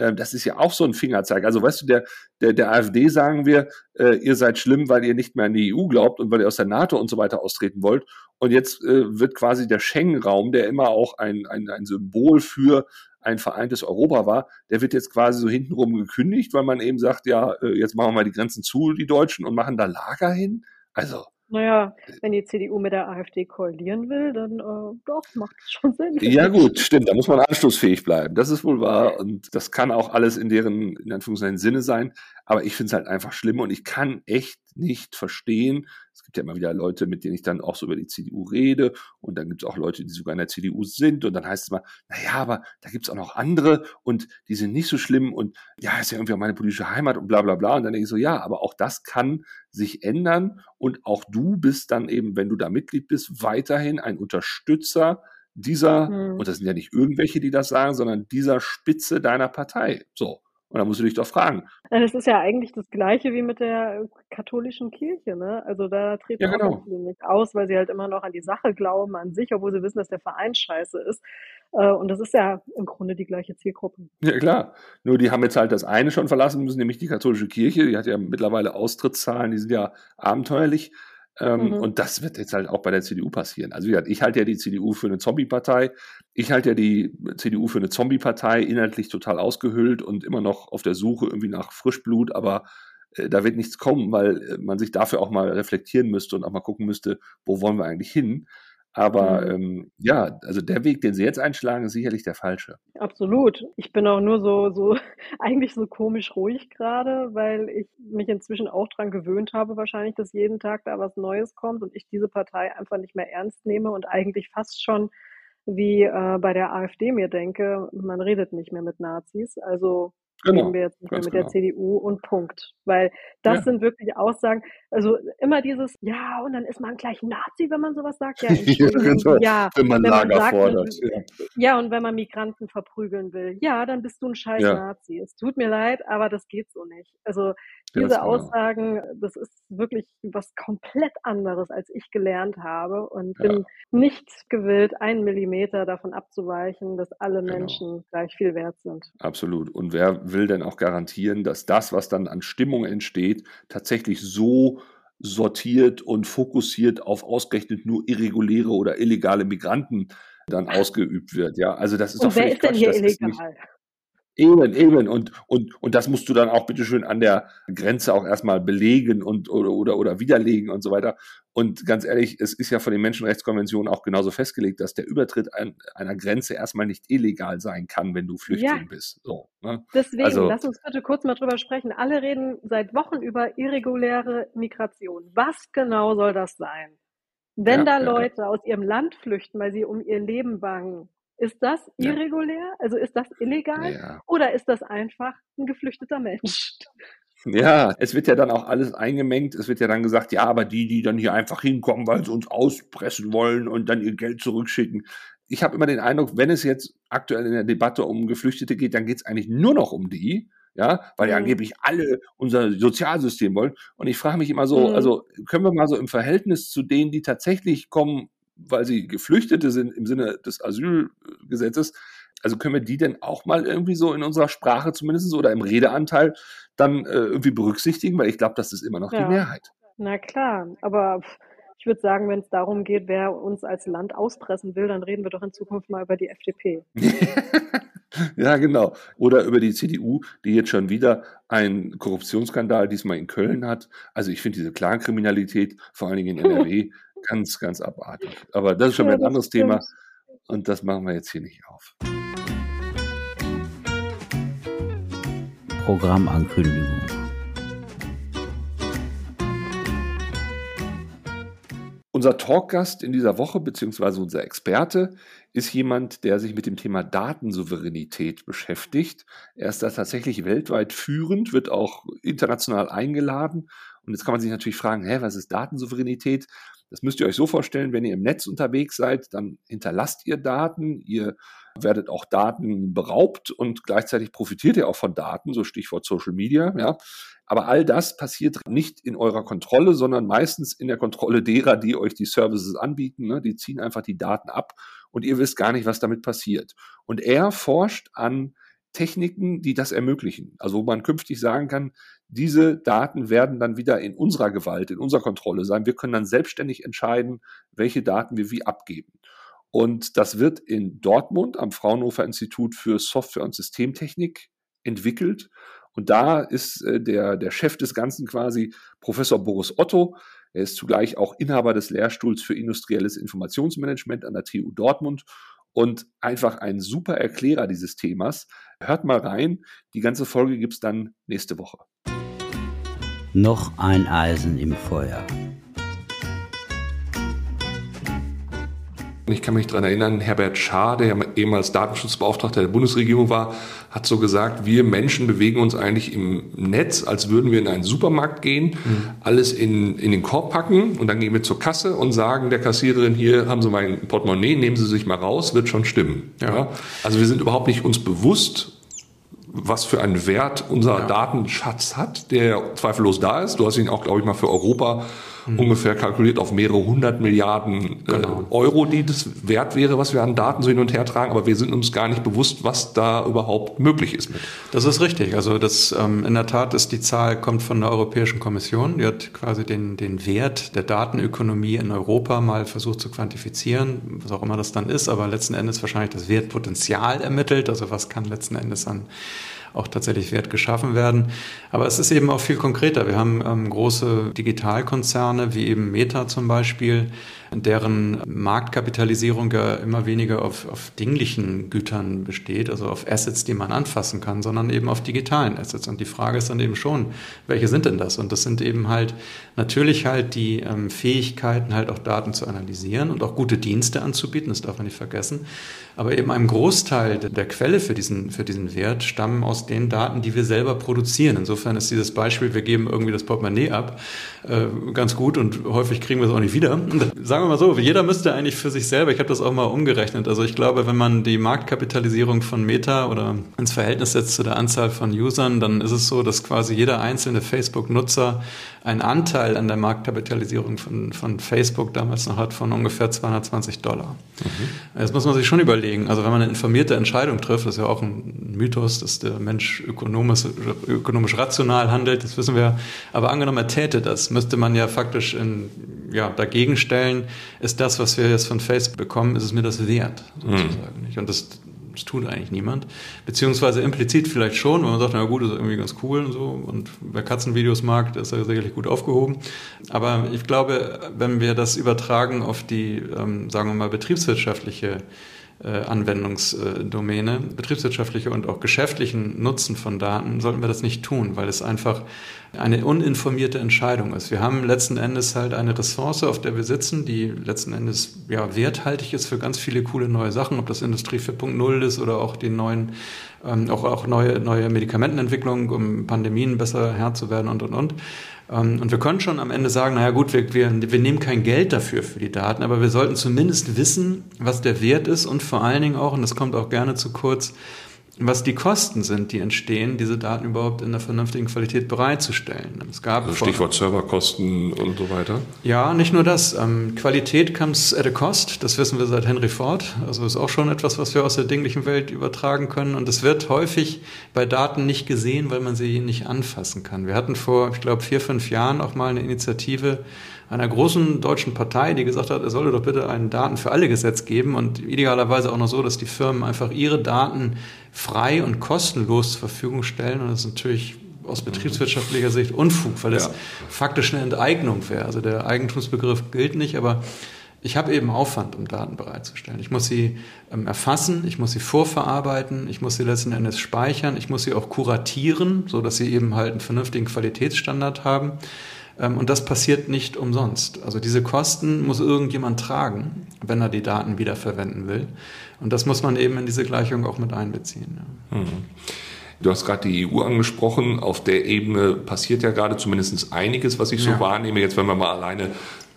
äh, das ist ja auch so ein Fingerzeig. Also weißt du, der, der, der AfD sagen wir, äh, ihr seid schlimm, weil ihr nicht mehr an die EU glaubt und weil ihr aus der NATO und so weiter austreten wollt. Und jetzt äh, wird quasi der Schengen-Raum, der immer auch ein, ein, ein Symbol für ein vereintes Europa war, der wird jetzt quasi so hintenrum gekündigt, weil man eben sagt, ja, äh, jetzt machen wir mal die Grenzen zu, die Deutschen, und machen da Lager hin. Also, naja, wenn die CDU mit der AfD koalieren will, dann äh, doch, macht es schon Sinn. Ja gut, stimmt, da muss man anschlussfähig bleiben. Das ist wohl wahr und das kann auch alles in deren, in Anführungszeichen, Sinne sein. Aber ich finde es halt einfach schlimm und ich kann echt nicht verstehen, gibt ja immer wieder Leute, mit denen ich dann auch so über die CDU rede und dann gibt es auch Leute, die sogar in der CDU sind und dann heißt es mal, naja, aber da gibt es auch noch andere und die sind nicht so schlimm und ja, ist ja irgendwie auch meine politische Heimat und bla bla bla. Und dann denke ich so, ja, aber auch das kann sich ändern und auch du bist dann eben, wenn du da Mitglied bist, weiterhin ein Unterstützer dieser, mhm. und das sind ja nicht irgendwelche, die das sagen, sondern dieser Spitze deiner Partei. So. Und da musst du dich doch fragen. Das ist ja eigentlich das Gleiche wie mit der katholischen Kirche, ne? Also da treten ja, genau. auch viele nicht aus, weil sie halt immer noch an die Sache glauben, an sich, obwohl sie wissen, dass der Verein scheiße ist. Äh, und das ist ja im Grunde die gleiche Zielgruppe. Ja, klar. Nur die haben jetzt halt das eine schon verlassen müssen, nämlich die katholische Kirche. Die hat ja mittlerweile Austrittszahlen, die sind ja abenteuerlich. Ähm, mhm. Und das wird jetzt halt auch bei der CDU passieren. Also wie gesagt, ich halte ja die CDU für eine Zombie-Partei. Ich halte ja die CDU für eine Zombie-Partei, inhaltlich total ausgehöhlt und immer noch auf der Suche irgendwie nach Frischblut, aber äh, da wird nichts kommen, weil äh, man sich dafür auch mal reflektieren müsste und auch mal gucken müsste, wo wollen wir eigentlich hin. Aber mhm. ähm, ja, also der Weg, den sie jetzt einschlagen, ist sicherlich der falsche. Absolut. Ich bin auch nur so, so eigentlich so komisch ruhig gerade, weil ich mich inzwischen auch dran gewöhnt habe, wahrscheinlich, dass jeden Tag da was Neues kommt und ich diese Partei einfach nicht mehr ernst nehme und eigentlich fast schon wie äh, bei der AfD mir denke, man redet nicht mehr mit Nazis. Also Genau, reden wir jetzt nicht mehr mit genau. der CDU und Punkt. Weil das ja. sind wirklich Aussagen, also immer dieses, ja, und dann ist man gleich Nazi, wenn man sowas sagt. Ja, genau. ja wenn man Lager sagt, fordert. Ja. ja. und wenn man Migranten verprügeln will, ja, dann bist du ein scheiß. Nazi. Es tut mir leid, aber das geht so nicht. Also diese ja, Aussagen, das ist wirklich was komplett anderes, als ich gelernt habe und ja. bin nicht gewillt, einen Millimeter davon abzuweichen, dass alle genau. Menschen gleich viel wert sind. Absolut. Und wer will denn auch garantieren, dass das, was dann an Stimmung entsteht, tatsächlich so sortiert und fokussiert auf ausgerechnet nur irreguläre oder illegale Migranten dann ausgeübt wird. Ja, also das ist und doch wer ist denn hier illegal? Eben, eben. Und, und, und das musst du dann auch bitteschön an der Grenze auch erstmal belegen und oder, oder, oder widerlegen und so weiter. Und ganz ehrlich, es ist ja von den Menschenrechtskonventionen auch genauso festgelegt, dass der Übertritt an, einer Grenze erstmal nicht illegal sein kann, wenn du Flüchtling ja. bist. So, ne? Deswegen, also, lass uns bitte kurz mal drüber sprechen. Alle reden seit Wochen über irreguläre Migration. Was genau soll das sein? Wenn ja, da Leute ja. aus ihrem Land flüchten, weil sie um ihr Leben bangen, ist das irregulär? Ja. Also ist das illegal? Ja. Oder ist das einfach ein geflüchteter Mensch? Ja, es wird ja dann auch alles eingemengt. Es wird ja dann gesagt, ja, aber die, die dann hier einfach hinkommen, weil sie uns auspressen wollen und dann ihr Geld zurückschicken. Ich habe immer den Eindruck, wenn es jetzt aktuell in der Debatte um Geflüchtete geht, dann geht es eigentlich nur noch um die, ja, weil ja mhm. angeblich alle unser Sozialsystem wollen. Und ich frage mich immer so, mhm. also können wir mal so im Verhältnis zu denen, die tatsächlich kommen, weil sie Geflüchtete sind im Sinne des Asylgesetzes, also können wir die denn auch mal irgendwie so in unserer Sprache zumindest oder im Redeanteil dann äh, irgendwie berücksichtigen? Weil ich glaube, das ist immer noch ja. die Mehrheit. Na klar, aber ich würde sagen, wenn es darum geht, wer uns als Land auspressen will, dann reden wir doch in Zukunft mal über die FDP. ja, genau. Oder über die CDU, die jetzt schon wieder einen Korruptionsskandal diesmal in Köln hat. Also ich finde diese Clankriminalität, vor allen Dingen in NRW, Ganz, ganz abartig. Aber das ist schon ja, ein anderes stimmt. Thema und das machen wir jetzt hier nicht auf. Programmankündigung. Unser Talkgast in dieser Woche, beziehungsweise unser Experte, ist jemand, der sich mit dem Thema Datensouveränität beschäftigt. Er ist da tatsächlich weltweit führend, wird auch international eingeladen Und jetzt kann man sich natürlich fragen, hä, was ist Datensouveränität? Das müsst ihr euch so vorstellen, wenn ihr im Netz unterwegs seid, dann hinterlasst ihr Daten, ihr werdet auch Daten beraubt und gleichzeitig profitiert ihr auch von Daten, so Stichwort Social Media, ja. Aber all das passiert nicht in eurer Kontrolle, sondern meistens in der Kontrolle derer, die euch die Services anbieten. Ne? Die ziehen einfach die Daten ab und ihr wisst gar nicht, was damit passiert. Und er forscht an Techniken, die das ermöglichen. Also wo man künftig sagen kann, diese Daten werden dann wieder in unserer Gewalt, in unserer Kontrolle sein. Wir können dann selbstständig entscheiden, welche Daten wir wie abgeben. Und das wird in Dortmund am Fraunhofer Institut für Software und Systemtechnik entwickelt. Und da ist äh, der, der Chef des Ganzen quasi Professor Boris Otto. Er ist zugleich auch Inhaber des Lehrstuhls für industrielles Informationsmanagement an der TU Dortmund und einfach ein super Erklärer dieses Themas. Hört mal rein. Die ganze Folge gibt es dann nächste Woche. Noch ein Eisen im Feuer. Ich kann mich daran erinnern, Herbert Schaar, der ehemals Datenschutzbeauftragter der Bundesregierung war, hat so gesagt, wir Menschen bewegen uns eigentlich im Netz, als würden wir in einen Supermarkt gehen, mhm. alles in, in den Korb packen und dann gehen wir zur Kasse und sagen der Kassiererin, hier haben Sie mein Portemonnaie, nehmen Sie sich mal raus, wird schon stimmen. Ja. ja? Also wir sind überhaupt nicht uns bewusst, was für einen Wert unser ja. Datenschatz hat, der zweifellos da ist. Du hast ihn auch, glaube ich, mal für Europa mhm. ungefähr kalkuliert auf mehrere hundert Milliarden äh, genau. äh, Euro, die das wert wäre, was wir an Daten so hin und her tragen. Aber wir sind uns gar nicht bewusst, was da überhaupt möglich ist mit. Das ist richtig. Also das ähm, in der Tat ist die Zahl kommt von der Europäischen Kommission. Die hat quasi den den Wert der Datenökonomie in Europa mal versucht zu quantifizieren, was auch immer das dann ist. Aber letzten Endes wahrscheinlich das Wertpotenzial ermittelt. Also was kann letzten Endes an auch tatsächlich Wert geschaffen werden. Aber es ist eben auch viel konkreter. Wir haben ähm, große Digitalkonzerne wie eben Meta zum Beispiel, deren Marktkapitalisierung ja immer weniger auf, auf dinglichen Gütern besteht, also auf Assets, die man anfassen kann, sondern eben auf digitalen Assets. Und die Frage ist dann eben schon, welche sind denn das? Und das sind eben halt natürlich halt die ähm, Fähigkeiten, halt auch Daten zu analysieren und auch gute Dienste anzubieten, das darf man nicht vergessen. Aber eben ein Großteil der Quelle für diesen, für diesen Wert stammen aus den Daten, die wir selber produzieren. Insofern ist dieses Beispiel, wir geben irgendwie das Portemonnaie ab, äh, ganz gut und häufig kriegen wir es auch nicht wieder. Sagen wir mal so, jeder müsste eigentlich für sich selber, ich habe das auch mal umgerechnet, also ich glaube, wenn man die Marktkapitalisierung von Meta oder ins Verhältnis setzt zu der Anzahl von Usern, dann ist es so, dass quasi jeder einzelne Facebook-Nutzer einen Anteil an der Marktkapitalisierung von, von Facebook damals noch hat von ungefähr 220 Dollar. Mhm. Das muss man sich schon überlegen. Also wenn man eine informierte Entscheidung trifft, das ist ja auch ein Mythos, dass der Mensch ökonomisch, ökonomisch rational handelt, das wissen wir. Aber angenommen, er täte das, müsste man ja faktisch in, ja, dagegen stellen, ist das, was wir jetzt von Facebook bekommen, ist es mir das wert, sozusagen. Mhm. Und das das tut eigentlich niemand. Beziehungsweise implizit vielleicht schon, weil man sagt, na gut, das ist irgendwie ganz cool und so. Und wer Katzenvideos mag, der ist ja sicherlich gut aufgehoben. Aber ich glaube, wenn wir das übertragen auf die, ähm, sagen wir mal, betriebswirtschaftliche Anwendungsdomäne, betriebswirtschaftliche und auch geschäftlichen Nutzen von Daten, sollten wir das nicht tun, weil es einfach eine uninformierte Entscheidung ist. Wir haben letzten Endes halt eine Ressource, auf der wir sitzen, die letzten Endes ja werthaltig ist für ganz viele coole neue Sachen, ob das Industrie 4.0 ist oder auch die neuen, ähm, auch, auch neue, neue Medikamentenentwicklung, um Pandemien besser Herr zu werden und und und. Ähm, und wir können schon am Ende sagen, naja gut, wir, wir, wir nehmen kein Geld dafür für die Daten, aber wir sollten zumindest wissen, was der Wert ist und vor allen Dingen auch, und das kommt auch gerne zu kurz, was die Kosten sind, die entstehen, diese Daten überhaupt in einer vernünftigen Qualität bereitzustellen. Es gab also Stichwort Serverkosten und so weiter. Ja, nicht nur das. Ähm, Qualität comes at a cost. Das wissen wir seit Henry Ford. Also ist auch schon etwas, was wir aus der dinglichen Welt übertragen können. Und es wird häufig bei Daten nicht gesehen, weil man sie nicht anfassen kann. Wir hatten vor, ich glaube, vier, fünf Jahren auch mal eine Initiative einer großen deutschen Partei, die gesagt hat, es solle doch bitte ein Daten für alle Gesetz geben und idealerweise auch noch so, dass die Firmen einfach ihre Daten frei und kostenlos zur Verfügung stellen. Und das ist natürlich aus betriebswirtschaftlicher Sicht Unfug, weil es ja. faktisch eine Enteignung wäre. Also der Eigentumsbegriff gilt nicht, aber ich habe eben Aufwand, um Daten bereitzustellen. Ich muss sie ähm, erfassen, ich muss sie vorverarbeiten, ich muss sie letzten Endes speichern, ich muss sie auch kuratieren, so dass sie eben halt einen vernünftigen Qualitätsstandard haben. Ähm, und das passiert nicht umsonst. Also diese Kosten muss irgendjemand tragen, wenn er die Daten wiederverwenden will. Und das muss man eben in diese Gleichung auch mit einbeziehen. Mhm. Du hast gerade die EU angesprochen. Auf der Ebene passiert ja gerade zumindest einiges, was ich so ja. wahrnehme. Jetzt, wenn wir mal alleine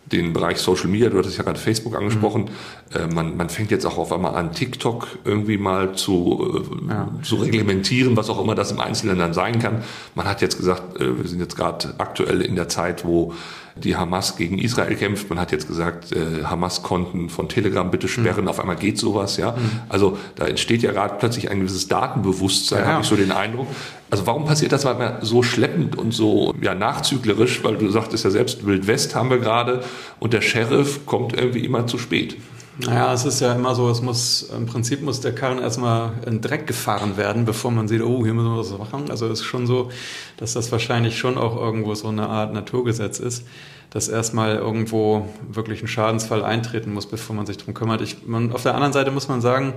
den Bereich Social Media, du hattest ja gerade Facebook angesprochen, mhm. äh, man, man fängt jetzt auch auf einmal an, TikTok irgendwie mal zu, äh, ja. zu reglementieren, was auch immer das im Einzelnen dann sein kann. Man hat jetzt gesagt, äh, wir sind jetzt gerade aktuell in der Zeit, wo die Hamas gegen Israel kämpft. Man hat jetzt gesagt, äh, Hamas-Konten von Telegram bitte sperren. Mhm. Auf einmal geht sowas, ja. Mhm. Also da entsteht ja gerade plötzlich ein gewisses Datenbewusstsein, ja. habe ich so den Eindruck. Also warum passiert das manchmal so schleppend und so ja, nachzüglerisch? Weil du sagtest ja selbst, Wild West haben wir gerade und der Sheriff kommt irgendwie immer zu spät. Naja, es ist ja immer so, es muss, im Prinzip muss der Karren erstmal in Dreck gefahren werden, bevor man sieht, oh, hier müssen wir was machen. Also es ist schon so, dass das wahrscheinlich schon auch irgendwo so eine Art Naturgesetz ist, dass erstmal irgendwo wirklich ein Schadensfall eintreten muss, bevor man sich drum kümmert. Ich, man, auf der anderen Seite muss man sagen,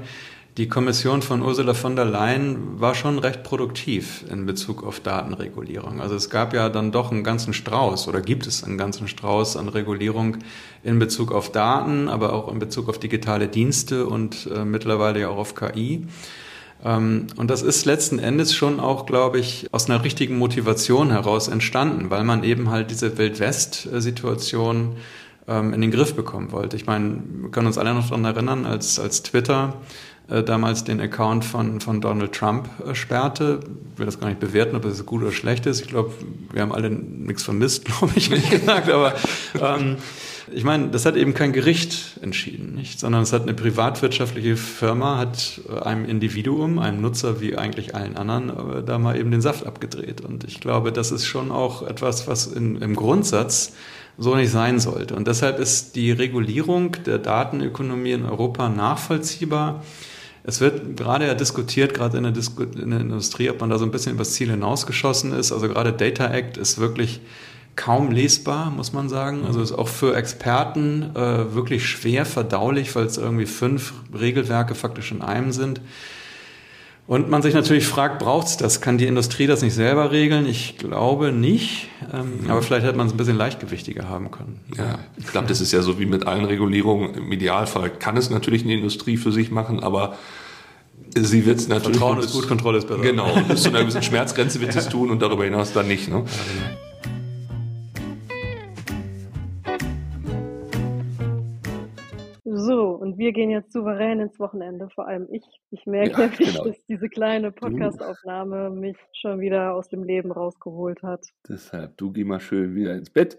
die Kommission von Ursula von der Leyen war schon recht produktiv in Bezug auf Datenregulierung. Also es gab ja dann doch einen ganzen Strauß oder gibt es einen ganzen Strauß an Regulierung in Bezug auf Daten, aber auch in Bezug auf digitale Dienste und äh, mittlerweile ja auch auf KI. Ähm, und das ist letzten Endes schon auch, glaube ich, aus einer richtigen Motivation heraus entstanden, weil man eben halt diese Wildwest-Situation ähm, in den Griff bekommen wollte. Ich meine, wir können uns alle noch daran erinnern, als, als Twitter äh, damals den Account von, von Donald Trump äh, sperrte. Ich will das gar nicht bewerten, ob das gut oder schlecht ist. Ich glaube, wir haben alle nichts vermisst, glaube ich, wie gesagt. Aber ähm, ich meine, das hat eben kein Gericht entschieden, nicht? sondern es hat eine privatwirtschaftliche Firma, hat äh, einem Individuum, einem Nutzer wie eigentlich allen anderen, äh, da mal eben den Saft abgedreht. Und ich glaube, das ist schon auch etwas, was in, im Grundsatz so nicht sein sollte. Und deshalb ist die Regulierung der Datenökonomie in Europa nachvollziehbar. Es wird gerade ja diskutiert, gerade in der, Disku in der Industrie, ob man da so ein bisschen übers Ziel hinausgeschossen ist. Also gerade Data Act ist wirklich kaum lesbar, muss man sagen. Also ist auch für Experten äh, wirklich schwer verdaulich, weil es irgendwie fünf Regelwerke faktisch in einem sind. Und man sich natürlich fragt, braucht es das? Kann die Industrie das nicht selber regeln? Ich glaube nicht. Ähm, mhm. Aber vielleicht hätte man es ein bisschen leichtgewichtiger haben können. Ja, ich glaube, das ist ja so wie mit allen Regulierungen. Im Idealfall kann es natürlich eine Industrie für sich machen, aber sie wird es natürlich. Vertrauen ist gut, Kontrolle ist besser. Genau, bis zu einer gewissen Schmerzgrenze wird es tun und darüber hinaus dann nicht. Ne? Ja, genau. wir gehen jetzt souverän ins Wochenende, vor allem ich. Ich merke ja, genau. dass diese kleine Podcastaufnahme mich schon wieder aus dem Leben rausgeholt hat. Deshalb, du geh mal schön wieder ins Bett.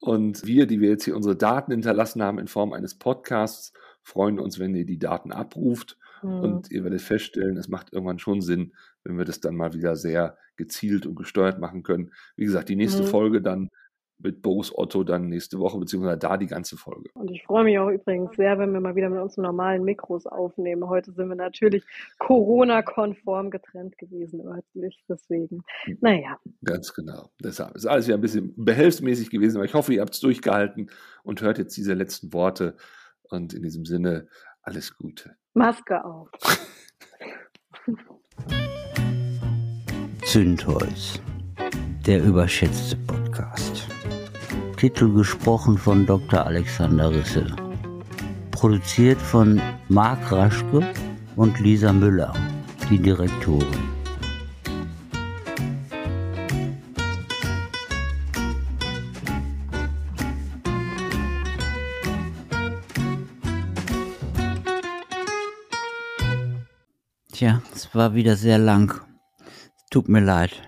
Und wir, die wir jetzt hier unsere Daten hinterlassen haben in Form eines Podcasts, freuen uns, wenn ihr die Daten abruft. Mhm. Und ihr werdet feststellen, es macht irgendwann schon Sinn, wenn wir das dann mal wieder sehr gezielt und gesteuert machen können. Wie gesagt, die nächste mhm. Folge dann mit Boris Otto dann nächste Woche, beziehungsweise da die ganze Folge. Und ich freue mich auch übrigens sehr, wenn wir mal wieder mit unseren normalen Mikros aufnehmen. Heute sind wir natürlich Corona-konform getrennt gewesen örtlich, deswegen, hm. naja. Ganz genau. Deshalb ist alles ja ein bisschen behelfsmäßig gewesen, aber ich hoffe, ihr habt es durchgehalten und hört jetzt diese letzten Worte. Und in diesem Sinne, alles Gute. Maske auf. Zündholz, der überschätzte Podcast. Titel gesprochen von Dr. Alexander Risse. Produziert von Marc Raschke und Lisa Müller, die Direktorin. Tja, es war wieder sehr lang. Tut mir leid.